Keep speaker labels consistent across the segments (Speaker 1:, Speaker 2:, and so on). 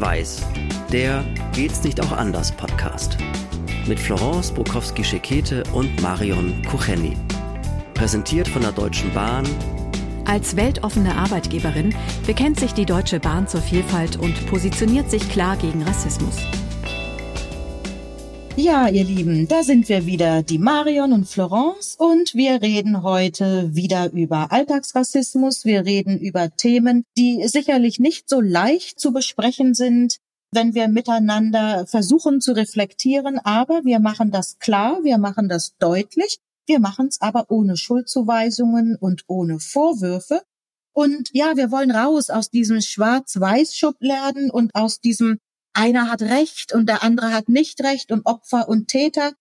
Speaker 1: Schwarz-Weiß, der Geht's nicht auch anders Podcast. Mit Florence Bukowski-Schekete und Marion Kucheni. Präsentiert von der Deutschen Bahn.
Speaker 2: Als weltoffene Arbeitgeberin bekennt sich die Deutsche Bahn zur Vielfalt und positioniert sich klar gegen Rassismus.
Speaker 3: Ja, ihr Lieben, da sind wir wieder, die Marion und Florence, und wir reden heute wieder über Alltagsrassismus. Wir reden über Themen, die sicherlich nicht so leicht zu besprechen sind, wenn wir miteinander versuchen zu reflektieren, aber wir machen das klar, wir machen das deutlich, wir machen es aber ohne Schuldzuweisungen und ohne Vorwürfe. Und ja, wir wollen raus aus diesem Schwarz-Weiß-Schubladen und aus diesem einer hat Recht und der andere hat nicht Recht und Opfer und Täter.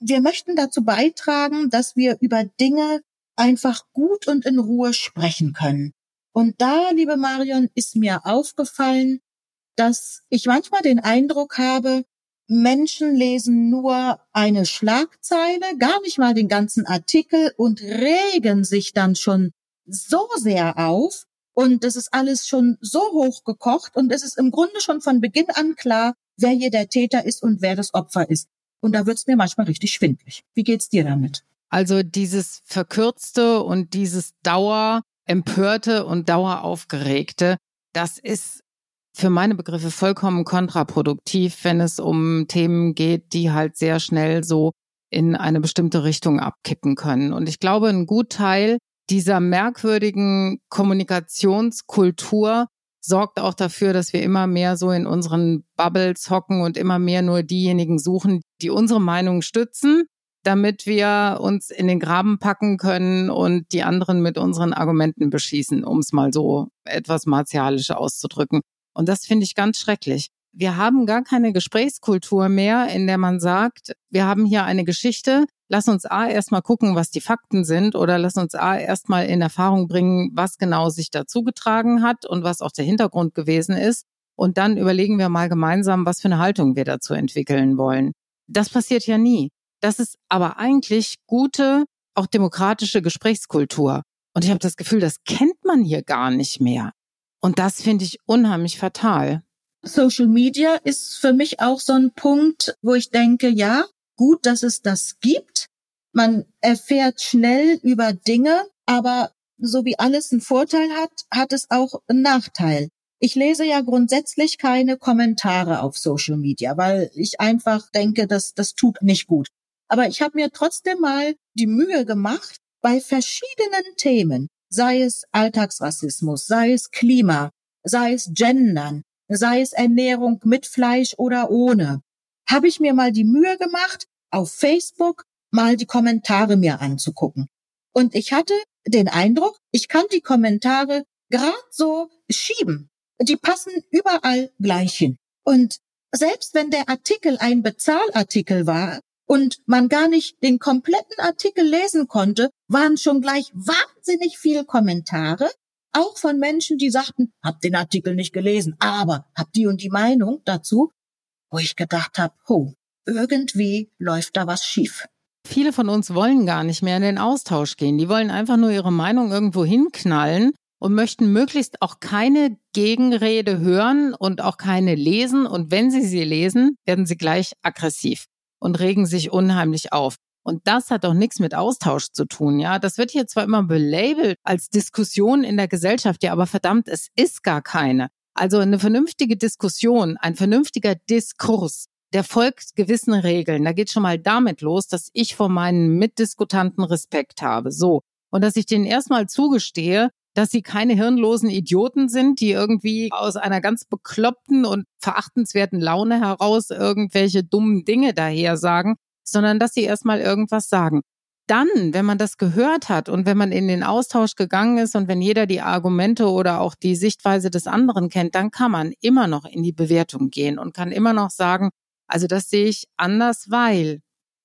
Speaker 3: Wir möchten dazu beitragen, dass wir über Dinge einfach gut und in Ruhe sprechen können. Und da, liebe Marion, ist mir aufgefallen, dass ich manchmal den Eindruck habe, Menschen lesen nur eine Schlagzeile, gar nicht mal den ganzen Artikel und regen sich dann schon so sehr auf, und das ist alles schon so hoch gekocht und es ist im Grunde schon von Beginn an klar, wer hier der Täter ist und wer das Opfer ist. Und da wird's mir manchmal richtig schwindlig. Wie geht's dir damit?
Speaker 4: Also dieses verkürzte und dieses dauerempörte und daueraufgeregte, das ist für meine Begriffe vollkommen kontraproduktiv, wenn es um Themen geht, die halt sehr schnell so in eine bestimmte Richtung abkippen können. Und ich glaube, ein Gutteil dieser merkwürdigen Kommunikationskultur sorgt auch dafür, dass wir immer mehr so in unseren Bubbles hocken und immer mehr nur diejenigen suchen, die unsere Meinung stützen, damit wir uns in den Graben packen können und die anderen mit unseren Argumenten beschießen, um es mal so etwas martialisch auszudrücken. Und das finde ich ganz schrecklich. Wir haben gar keine Gesprächskultur mehr, in der man sagt, wir haben hier eine Geschichte, lass uns A erstmal gucken, was die Fakten sind oder lass uns A erstmal in Erfahrung bringen, was genau sich dazu getragen hat und was auch der Hintergrund gewesen ist. Und dann überlegen wir mal gemeinsam, was für eine Haltung wir dazu entwickeln wollen. Das passiert ja nie. Das ist aber eigentlich gute, auch demokratische Gesprächskultur. Und ich habe das Gefühl, das kennt man hier gar nicht mehr. Und das finde ich unheimlich fatal.
Speaker 3: Social Media ist für mich auch so ein Punkt, wo ich denke, ja, gut, dass es das gibt. Man erfährt schnell über Dinge, aber so wie alles einen Vorteil hat, hat es auch einen Nachteil. Ich lese ja grundsätzlich keine Kommentare auf Social Media, weil ich einfach denke, dass das tut nicht gut. Aber ich habe mir trotzdem mal die Mühe gemacht, bei verschiedenen Themen, sei es Alltagsrassismus, sei es Klima, sei es Gendern, sei es Ernährung mit Fleisch oder ohne, habe ich mir mal die Mühe gemacht, auf Facebook mal die Kommentare mir anzugucken. Und ich hatte den Eindruck, ich kann die Kommentare gerade so schieben. Die passen überall gleich hin. Und selbst wenn der Artikel ein Bezahlartikel war und man gar nicht den kompletten Artikel lesen konnte, waren schon gleich wahnsinnig viele Kommentare, auch von Menschen, die sagten, hab den Artikel nicht gelesen, aber hab die und die Meinung dazu wo ich gedacht habe, oh, irgendwie läuft da was schief.
Speaker 4: Viele von uns wollen gar nicht mehr in den Austausch gehen. Die wollen einfach nur ihre Meinung irgendwo hinknallen und möchten möglichst auch keine Gegenrede hören und auch keine lesen. Und wenn sie sie lesen, werden sie gleich aggressiv und regen sich unheimlich auf. Und das hat doch nichts mit Austausch zu tun, ja. Das wird hier zwar immer belabelt als Diskussion in der Gesellschaft, ja, aber verdammt, es ist gar keine. Also eine vernünftige Diskussion, ein vernünftiger Diskurs, der folgt gewissen Regeln. Da geht schon mal damit los, dass ich vor meinen Mitdiskutanten Respekt habe. So. Und dass ich denen erstmal zugestehe, dass sie keine hirnlosen Idioten sind, die irgendwie aus einer ganz bekloppten und verachtenswerten Laune heraus irgendwelche dummen Dinge daher sagen, sondern dass sie erstmal irgendwas sagen dann, wenn man das gehört hat und wenn man in den Austausch gegangen ist und wenn jeder die Argumente oder auch die Sichtweise des anderen kennt, dann kann man immer noch in die Bewertung gehen und kann immer noch sagen, also das sehe ich anders, weil.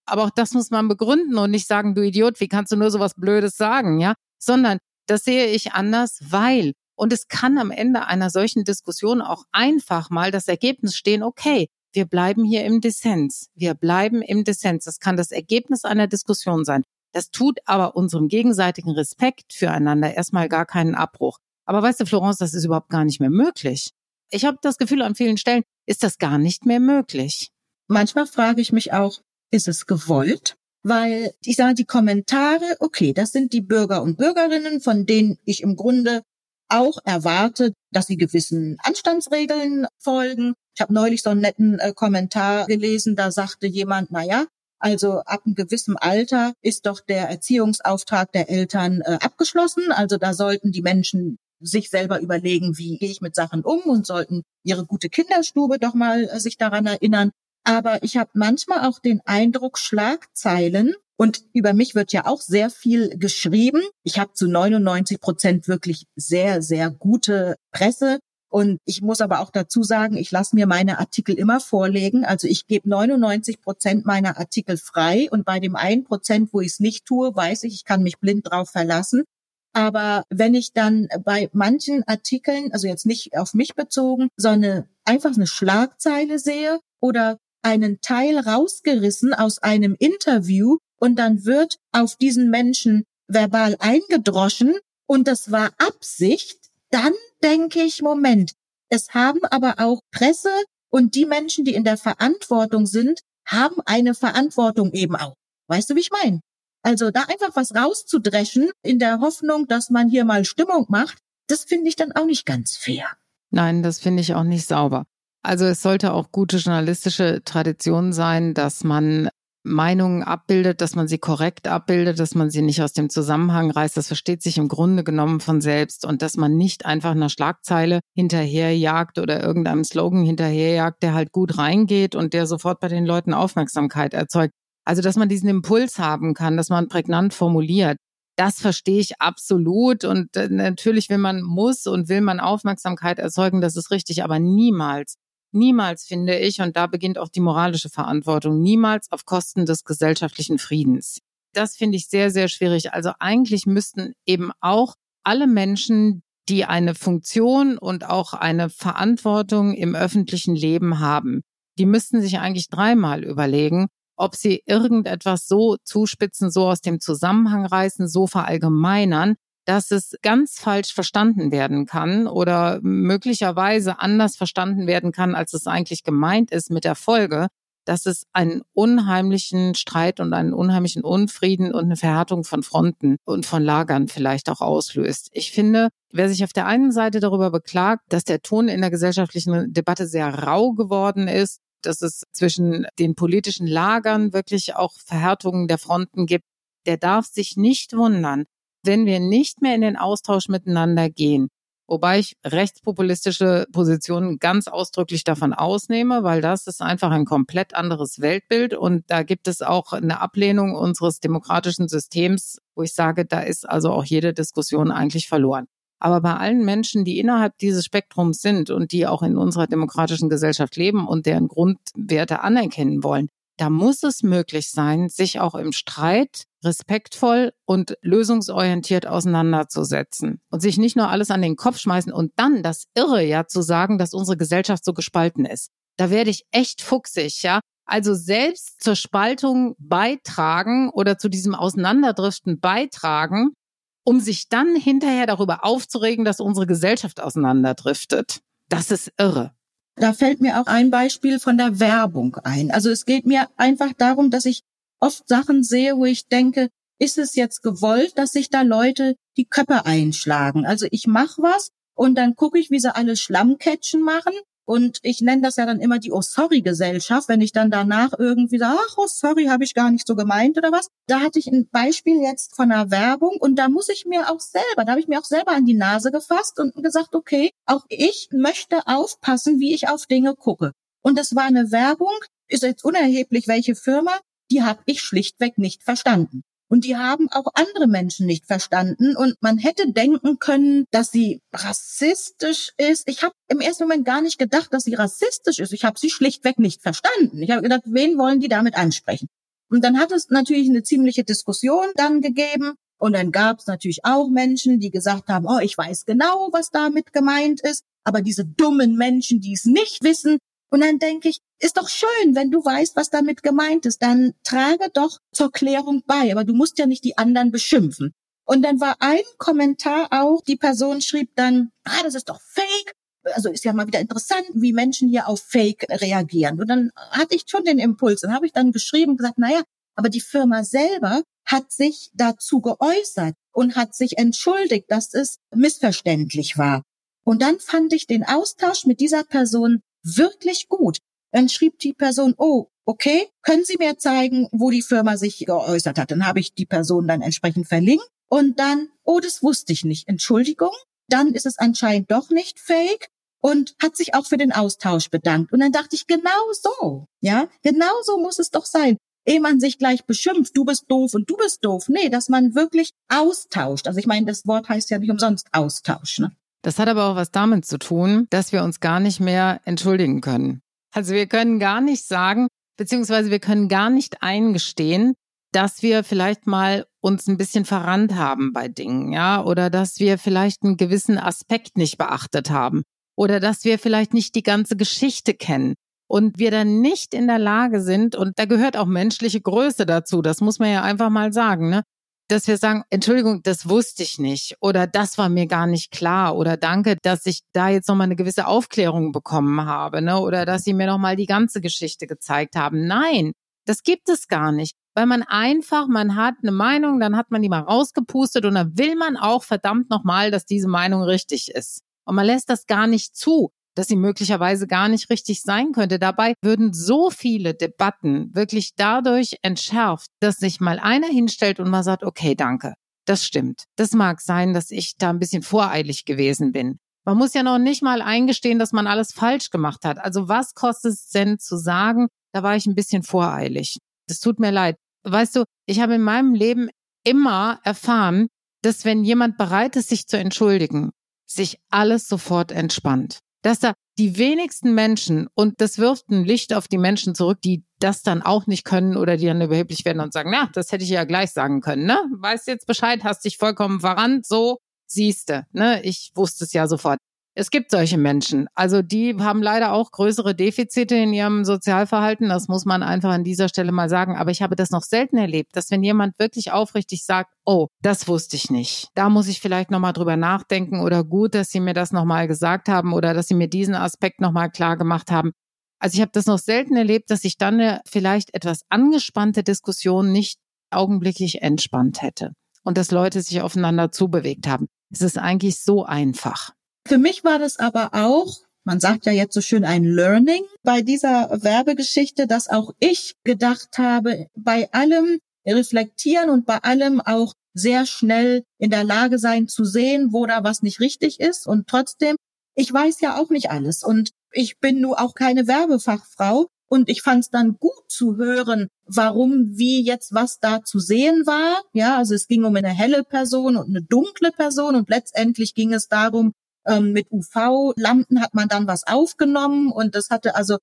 Speaker 4: Aber auch das muss man begründen und nicht sagen, du Idiot, wie kannst du nur so was Blödes sagen, ja? Sondern das sehe ich anders, weil. Und es kann am Ende einer solchen Diskussion auch einfach mal das Ergebnis stehen, okay, wir bleiben hier im Dissens. Wir bleiben im Dissens. Das kann das Ergebnis einer Diskussion sein. Das tut aber unserem gegenseitigen Respekt füreinander erstmal gar keinen Abbruch. Aber weißt du, Florence, das ist überhaupt gar nicht mehr möglich. Ich habe das Gefühl, an vielen Stellen ist das gar nicht mehr möglich.
Speaker 3: Manchmal frage ich mich auch, ist es gewollt? Weil ich sage, die Kommentare, okay, das sind die Bürger und Bürgerinnen, von denen ich im Grunde auch erwarte, dass sie gewissen Anstandsregeln folgen. Ich habe neulich so einen netten äh, Kommentar gelesen, da sagte jemand, na ja, also ab einem gewissen Alter ist doch der Erziehungsauftrag der Eltern äh, abgeschlossen. Also da sollten die Menschen sich selber überlegen, wie gehe ich mit Sachen um und sollten ihre gute Kinderstube doch mal äh, sich daran erinnern. Aber ich habe manchmal auch den Eindruck, Schlagzeilen und über mich wird ja auch sehr viel geschrieben. Ich habe zu 99 Prozent wirklich sehr, sehr gute Presse. Und ich muss aber auch dazu sagen, ich lasse mir meine Artikel immer vorlegen. Also ich gebe 99 Prozent meiner Artikel frei und bei dem einen Prozent, wo ich es nicht tue, weiß ich, ich kann mich blind drauf verlassen. Aber wenn ich dann bei manchen Artikeln, also jetzt nicht auf mich bezogen, sondern einfach eine Schlagzeile sehe oder einen Teil rausgerissen aus einem Interview und dann wird auf diesen Menschen verbal eingedroschen und das war Absicht, dann denke ich, Moment, es haben aber auch Presse und die Menschen, die in der Verantwortung sind, haben eine Verantwortung eben auch. Weißt du, wie ich meine? Also da einfach was rauszudreschen in der Hoffnung, dass man hier mal Stimmung macht, das finde ich dann auch nicht ganz fair.
Speaker 4: Nein, das finde ich auch nicht sauber. Also es sollte auch gute journalistische Tradition sein, dass man Meinungen abbildet, dass man sie korrekt abbildet, dass man sie nicht aus dem Zusammenhang reißt. Das versteht sich im Grunde genommen von selbst und dass man nicht einfach einer Schlagzeile hinterherjagt oder irgendeinem Slogan hinterherjagt, der halt gut reingeht und der sofort bei den Leuten Aufmerksamkeit erzeugt. Also, dass man diesen Impuls haben kann, dass man prägnant formuliert. Das verstehe ich absolut. Und äh, natürlich will man, muss und will man Aufmerksamkeit erzeugen. Das ist richtig. Aber niemals Niemals finde ich, und da beginnt auch die moralische Verantwortung, niemals auf Kosten des gesellschaftlichen Friedens. Das finde ich sehr, sehr schwierig. Also eigentlich müssten eben auch alle Menschen, die eine Funktion und auch eine Verantwortung im öffentlichen Leben haben, die müssten sich eigentlich dreimal überlegen, ob sie irgendetwas so zuspitzen, so aus dem Zusammenhang reißen, so verallgemeinern, dass es ganz falsch verstanden werden kann oder möglicherweise anders verstanden werden kann, als es eigentlich gemeint ist mit der Folge, dass es einen unheimlichen Streit und einen unheimlichen Unfrieden und eine Verhärtung von Fronten und von Lagern vielleicht auch auslöst. Ich finde, wer sich auf der einen Seite darüber beklagt, dass der Ton in der gesellschaftlichen Debatte sehr rau geworden ist, dass es zwischen den politischen Lagern wirklich auch Verhärtungen der Fronten gibt, der darf sich nicht wundern, wenn wir nicht mehr in den Austausch miteinander gehen. Wobei ich rechtspopulistische Positionen ganz ausdrücklich davon ausnehme, weil das ist einfach ein komplett anderes Weltbild und da gibt es auch eine Ablehnung unseres demokratischen Systems, wo ich sage, da ist also auch jede Diskussion eigentlich verloren. Aber bei allen Menschen, die innerhalb dieses Spektrums sind und die auch in unserer demokratischen Gesellschaft leben und deren Grundwerte anerkennen wollen, da muss es möglich sein, sich auch im Streit respektvoll und lösungsorientiert auseinanderzusetzen und sich nicht nur alles an den Kopf schmeißen und dann das Irre ja zu sagen, dass unsere Gesellschaft so gespalten ist. Da werde ich echt fuchsig, ja. Also selbst zur Spaltung beitragen oder zu diesem Auseinanderdriften beitragen, um sich dann hinterher darüber aufzuregen, dass unsere Gesellschaft auseinanderdriftet. Das ist irre.
Speaker 3: Da fällt mir auch ein Beispiel von der Werbung ein. Also es geht mir einfach darum, dass ich oft Sachen sehe, wo ich denke, ist es jetzt gewollt, dass sich da Leute die Köpfe einschlagen? Also ich mache was und dann gucke ich, wie sie alle Schlammcatchen machen und ich nenne das ja dann immer die Oh sorry Gesellschaft, wenn ich dann danach irgendwie sage, ach oh sorry, habe ich gar nicht so gemeint oder was. Da hatte ich ein Beispiel jetzt von einer Werbung und da muss ich mir auch selber, da habe ich mir auch selber an die Nase gefasst und gesagt, okay, auch ich möchte aufpassen, wie ich auf Dinge gucke. Und das war eine Werbung, ist jetzt unerheblich welche Firma, die habe ich schlichtweg nicht verstanden. Und die haben auch andere Menschen nicht verstanden. Und man hätte denken können, dass sie rassistisch ist. Ich habe im ersten Moment gar nicht gedacht, dass sie rassistisch ist. Ich habe sie schlichtweg nicht verstanden. Ich habe gedacht, wen wollen die damit ansprechen? Und dann hat es natürlich eine ziemliche Diskussion dann gegeben. Und dann gab es natürlich auch Menschen, die gesagt haben, oh, ich weiß genau, was damit gemeint ist. Aber diese dummen Menschen, die es nicht wissen, und dann denke ich, ist doch schön, wenn du weißt, was damit gemeint ist, dann trage doch zur Klärung bei, aber du musst ja nicht die anderen beschimpfen. Und dann war ein Kommentar auch, die Person schrieb dann, ah, das ist doch fake also ist ja mal wieder interessant, wie Menschen hier auf Fake reagieren. Und dann hatte ich schon den Impuls, dann habe ich dann geschrieben, gesagt, naja, aber die Firma selber hat sich dazu geäußert und hat sich entschuldigt, dass es missverständlich war. Und dann fand ich den Austausch mit dieser Person wirklich gut. Dann schrieb die Person, oh, okay, können Sie mir zeigen, wo die Firma sich geäußert hat? Dann habe ich die Person dann entsprechend verlinkt und dann, oh, das wusste ich nicht, Entschuldigung. Dann ist es anscheinend doch nicht fake und hat sich auch für den Austausch bedankt. Und dann dachte ich, genau so, ja, genau so muss es doch sein. Ehe man sich gleich beschimpft, du bist doof und du bist doof. Nee, dass man wirklich austauscht. Also ich meine, das Wort heißt ja nicht umsonst Austausch. Ne?
Speaker 4: Das hat aber auch was damit zu tun, dass wir uns gar nicht mehr entschuldigen können. Also wir können gar nicht sagen, beziehungsweise wir können gar nicht eingestehen, dass wir vielleicht mal uns ein bisschen verrannt haben bei Dingen, ja, oder dass wir vielleicht einen gewissen Aspekt nicht beachtet haben oder dass wir vielleicht nicht die ganze Geschichte kennen und wir dann nicht in der Lage sind, und da gehört auch menschliche Größe dazu, das muss man ja einfach mal sagen, ne? Dass wir sagen, Entschuldigung, das wusste ich nicht oder das war mir gar nicht klar oder danke, dass ich da jetzt nochmal eine gewisse Aufklärung bekommen habe ne? oder dass Sie mir nochmal die ganze Geschichte gezeigt haben. Nein, das gibt es gar nicht, weil man einfach, man hat eine Meinung, dann hat man die mal rausgepustet und dann will man auch verdammt nochmal, dass diese Meinung richtig ist. Und man lässt das gar nicht zu dass sie möglicherweise gar nicht richtig sein könnte. Dabei würden so viele Debatten wirklich dadurch entschärft, dass sich mal einer hinstellt und mal sagt, okay, danke. Das stimmt. Das mag sein, dass ich da ein bisschen voreilig gewesen bin. Man muss ja noch nicht mal eingestehen, dass man alles falsch gemacht hat. Also was kostet es denn zu sagen, da war ich ein bisschen voreilig? Das tut mir leid. Weißt du, ich habe in meinem Leben immer erfahren, dass wenn jemand bereit ist, sich zu entschuldigen, sich alles sofort entspannt dass da die wenigsten Menschen, und das wirft ein Licht auf die Menschen zurück, die das dann auch nicht können oder die dann überheblich werden und sagen, na, das hätte ich ja gleich sagen können, ne? Weißt jetzt Bescheid, hast dich vollkommen verrannt, so siehste, ne? Ich wusste es ja sofort. Es gibt solche Menschen. Also die haben leider auch größere Defizite in ihrem Sozialverhalten. Das muss man einfach an dieser Stelle mal sagen. Aber ich habe das noch selten erlebt, dass wenn jemand wirklich aufrichtig sagt, oh, das wusste ich nicht. Da muss ich vielleicht nochmal drüber nachdenken oder gut, dass Sie mir das nochmal gesagt haben oder dass Sie mir diesen Aspekt nochmal klar gemacht haben. Also ich habe das noch selten erlebt, dass ich dann eine vielleicht etwas angespannte Diskussion nicht augenblicklich entspannt hätte und dass Leute sich aufeinander zubewegt haben. Es ist eigentlich so einfach.
Speaker 3: Für mich war das aber auch, man sagt ja jetzt so schön ein Learning bei dieser Werbegeschichte, dass auch ich gedacht habe, bei allem reflektieren und bei allem auch sehr schnell in der Lage sein zu sehen, wo da was nicht richtig ist. Und trotzdem, ich weiß ja auch nicht alles. Und ich bin nur auch keine Werbefachfrau. Und ich fand es dann gut zu hören, warum, wie jetzt was da zu sehen war. Ja, also es ging um eine helle Person und eine dunkle Person und letztendlich ging es darum, ähm, mit UV-Lampen hat man dann was aufgenommen und das hatte also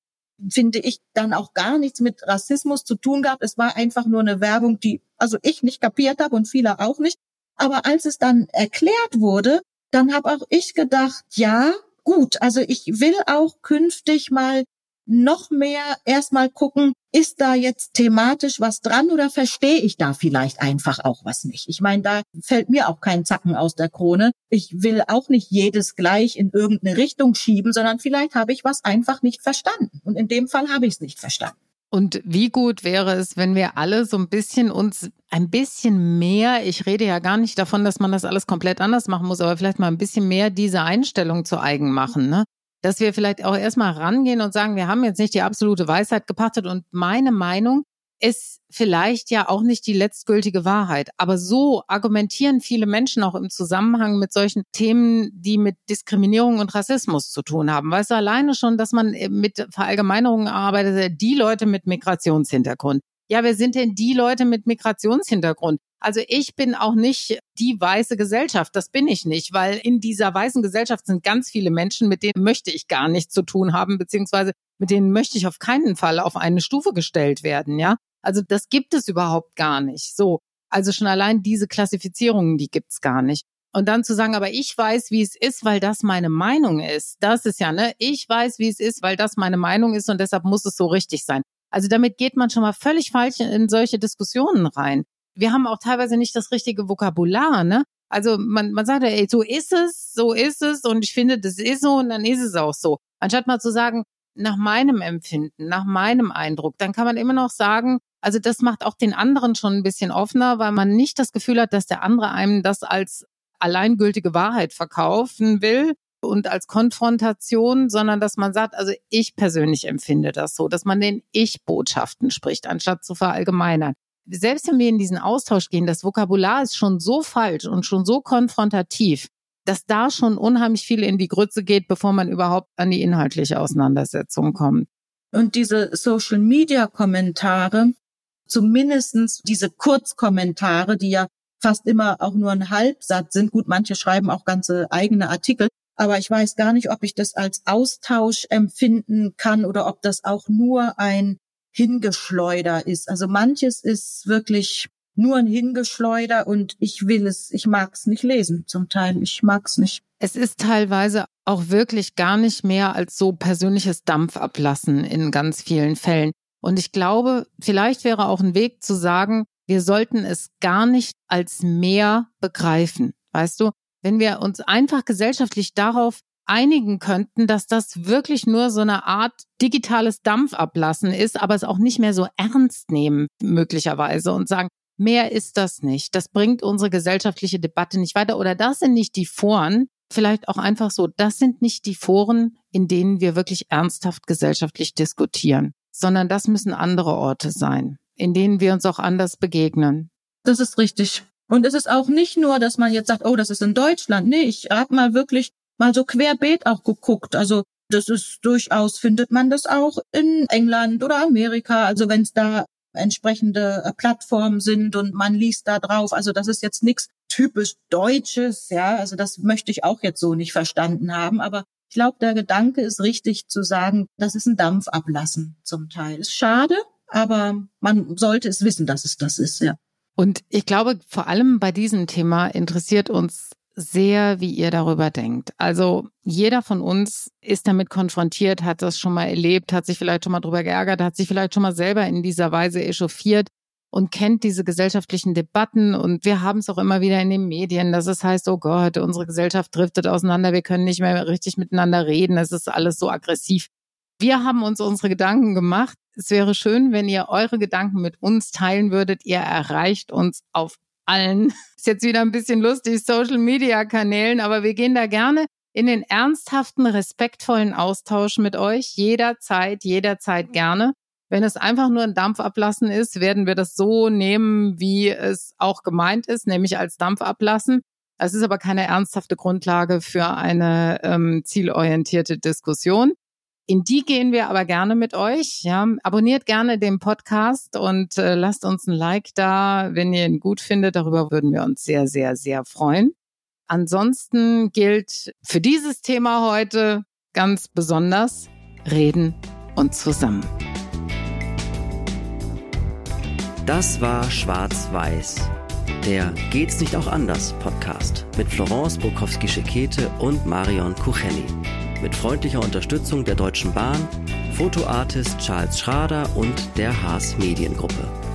Speaker 3: finde ich dann auch gar nichts mit Rassismus zu tun gehabt. Es war einfach nur eine Werbung, die also ich nicht kapiert habe und viele auch nicht. Aber als es dann erklärt wurde, dann habe auch ich gedacht, ja, gut, also ich will auch künftig mal noch mehr erstmal gucken, ist da jetzt thematisch was dran oder verstehe ich da vielleicht einfach auch was nicht? Ich meine, da fällt mir auch kein Zacken aus der Krone. Ich will auch nicht jedes gleich in irgendeine Richtung schieben, sondern vielleicht habe ich was einfach nicht verstanden. Und in dem Fall habe ich es nicht verstanden.
Speaker 4: Und wie gut wäre es, wenn wir alle so ein bisschen uns ein bisschen mehr, ich rede ja gar nicht davon, dass man das alles komplett anders machen muss, aber vielleicht mal ein bisschen mehr diese Einstellung zu eigen machen, ne? Dass wir vielleicht auch erstmal rangehen und sagen, wir haben jetzt nicht die absolute Weisheit gepachtet und meine Meinung ist vielleicht ja auch nicht die letztgültige Wahrheit. Aber so argumentieren viele Menschen auch im Zusammenhang mit solchen Themen, die mit Diskriminierung und Rassismus zu tun haben. Weißt du, alleine schon, dass man mit Verallgemeinerungen arbeitet, die Leute mit Migrationshintergrund. Ja, wer sind denn die Leute mit Migrationshintergrund? Also ich bin auch nicht die weiße Gesellschaft, das bin ich nicht, weil in dieser weißen Gesellschaft sind ganz viele Menschen, mit denen möchte ich gar nichts zu tun haben, beziehungsweise mit denen möchte ich auf keinen Fall auf eine Stufe gestellt werden, ja. Also das gibt es überhaupt gar nicht. So, also schon allein diese Klassifizierungen, die gibt's gar nicht. Und dann zu sagen, aber ich weiß, wie es ist, weil das meine Meinung ist. Das ist ja, ne? Ich weiß, wie es ist, weil das meine Meinung ist und deshalb muss es so richtig sein. Also damit geht man schon mal völlig falsch in solche Diskussionen rein wir haben auch teilweise nicht das richtige Vokabular, ne? Also man, man sagt ja, ey, so ist es, so ist es und ich finde, das ist so und dann ist es auch so. Anstatt mal zu sagen, nach meinem Empfinden, nach meinem Eindruck, dann kann man immer noch sagen, also das macht auch den anderen schon ein bisschen offener, weil man nicht das Gefühl hat, dass der andere einem das als alleingültige Wahrheit verkaufen will und als Konfrontation, sondern dass man sagt, also ich persönlich empfinde das so, dass man den Ich-Botschaften spricht, anstatt zu verallgemeinern. Selbst wenn wir in diesen Austausch gehen, das Vokabular ist schon so falsch und schon so konfrontativ, dass da schon unheimlich viel in die Grütze geht, bevor man überhaupt an die inhaltliche Auseinandersetzung kommt.
Speaker 3: Und diese Social-Media-Kommentare, zumindestens diese Kurzkommentare, die ja fast immer auch nur ein Halbsatz sind. Gut, manche schreiben auch ganze eigene Artikel, aber ich weiß gar nicht, ob ich das als Austausch empfinden kann oder ob das auch nur ein Hingeschleuder ist. Also manches ist wirklich nur ein Hingeschleuder und ich will es, ich mag es nicht lesen zum Teil. Ich mag es nicht.
Speaker 4: Es ist teilweise auch wirklich gar nicht mehr als so persönliches Dampfablassen in ganz vielen Fällen. Und ich glaube, vielleicht wäre auch ein Weg zu sagen, wir sollten es gar nicht als mehr begreifen. Weißt du, wenn wir uns einfach gesellschaftlich darauf einigen könnten, dass das wirklich nur so eine Art digitales Dampfablassen ist, aber es auch nicht mehr so ernst nehmen möglicherweise und sagen, Mehr ist das nicht. Das bringt unsere gesellschaftliche Debatte nicht weiter. Oder das sind nicht die Foren, vielleicht auch einfach so, das sind nicht die Foren, in denen wir wirklich ernsthaft gesellschaftlich diskutieren, sondern das müssen andere Orte sein, in denen wir uns auch anders begegnen.
Speaker 3: Das ist richtig. Und es ist auch nicht nur, dass man jetzt sagt, oh, das ist in Deutschland. Nee, ich habe mal wirklich mal so querbeet auch geguckt. Also das ist durchaus, findet man das auch in England oder Amerika. Also wenn es da entsprechende äh, Plattformen sind und man liest da drauf. Also das ist jetzt nichts typisch Deutsches, ja. Also das möchte ich auch jetzt so nicht verstanden haben. Aber ich glaube, der Gedanke ist richtig zu sagen, das ist ein Dampfablassen zum Teil. Ist schade, aber man sollte es wissen, dass es das ist, ja.
Speaker 4: Und ich glaube, vor allem bei diesem Thema interessiert uns sehr, wie ihr darüber denkt. Also jeder von uns ist damit konfrontiert, hat das schon mal erlebt, hat sich vielleicht schon mal drüber geärgert, hat sich vielleicht schon mal selber in dieser Weise echauffiert und kennt diese gesellschaftlichen Debatten. Und wir haben es auch immer wieder in den Medien, dass es heißt, oh Gott, unsere Gesellschaft driftet auseinander, wir können nicht mehr richtig miteinander reden, es ist alles so aggressiv. Wir haben uns unsere Gedanken gemacht. Es wäre schön, wenn ihr eure Gedanken mit uns teilen würdet. Ihr erreicht uns auf allen, ist jetzt wieder ein bisschen lustig, Social-Media-Kanälen, aber wir gehen da gerne in den ernsthaften, respektvollen Austausch mit euch, jederzeit, jederzeit gerne. Wenn es einfach nur ein Dampfablassen ist, werden wir das so nehmen, wie es auch gemeint ist, nämlich als Dampfablassen. Es ist aber keine ernsthafte Grundlage für eine ähm, zielorientierte Diskussion. In die gehen wir aber gerne mit euch. Ja, abonniert gerne den Podcast und äh, lasst uns ein Like da, wenn ihr ihn gut findet. Darüber würden wir uns sehr, sehr, sehr freuen. Ansonsten gilt für dieses Thema heute ganz besonders reden und zusammen.
Speaker 1: Das war Schwarz-Weiß, der Geht's nicht auch anders Podcast mit Florence Bukowski-Schekete und Marion Kucheni mit freundlicher Unterstützung der Deutschen Bahn, Fotoartist Charles Schrader und der Haas Mediengruppe.